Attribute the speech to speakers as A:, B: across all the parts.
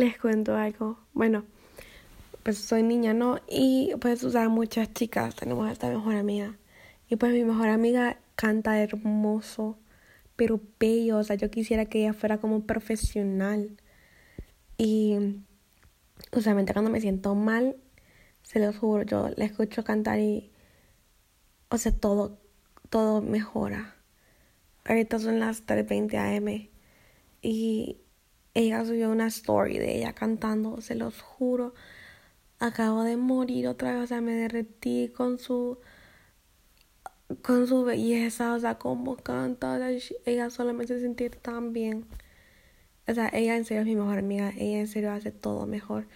A: les cuento algo. Bueno, pues soy niña, ¿no? Y pues, sea, muchas chicas tenemos esta mejor amiga. Y pues mi mejor amiga canta hermoso, pero bello. O sea, yo quisiera que ella fuera como profesional. Y usualmente cuando me siento mal, se los juro, yo la escucho cantar y, o sea, todo, todo mejora. Ahorita son las 3.20 am y ella subió una story de ella cantando, se los juro. Acabo de morir otra vez, o sea, me derretí con su con su belleza, o sea, cómo canta, ella solo me hace sentir tan bien. O sea, ella en serio es mi mejor amiga, ella en serio hace todo mejor.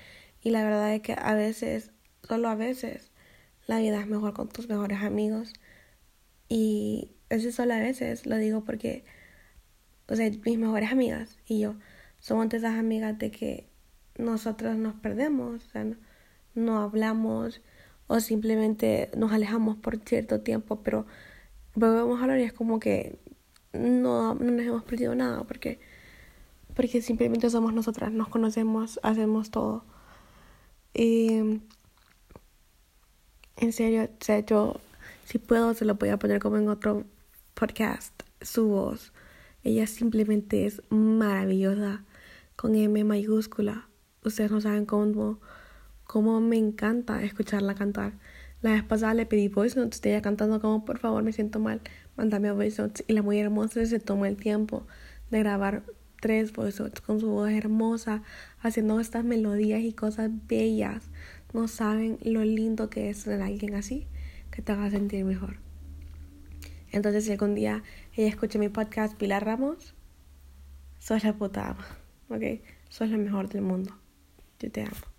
A: Y la verdad es que a veces, solo a veces, la vida es mejor con tus mejores amigos. Y eso solo a veces lo digo porque, o sea, mis mejores amigas y yo somos de esas amigas de que nosotros nos perdemos, o sea, no, hablamos o simplemente nos alejamos por cierto tiempo, pero volvemos a hablar y es como que no, no nos hemos perdido nada porque, porque simplemente somos nosotras, nos conocemos, hacemos todo. Y en serio, o sea, yo si puedo se lo voy a poner como en otro podcast, su voz. Ella simplemente es maravillosa con M mayúscula. Ustedes no saben cómo, cómo me encanta escucharla cantar. La vez pasada le pedí voice notes de ella cantando como por favor me siento mal, mándame voice notes. Y la muy hermosa se tomó el tiempo de grabar tres voice notes con su voz hermosa, haciendo estas melodías y cosas bellas. No saben lo lindo que es tener alguien así que te haga sentir mejor. Entonces, si algún día ella escucha mi podcast Pilar Ramos, sos la. ¿Ok? Sos lo mejor del mundo. Yo te amo.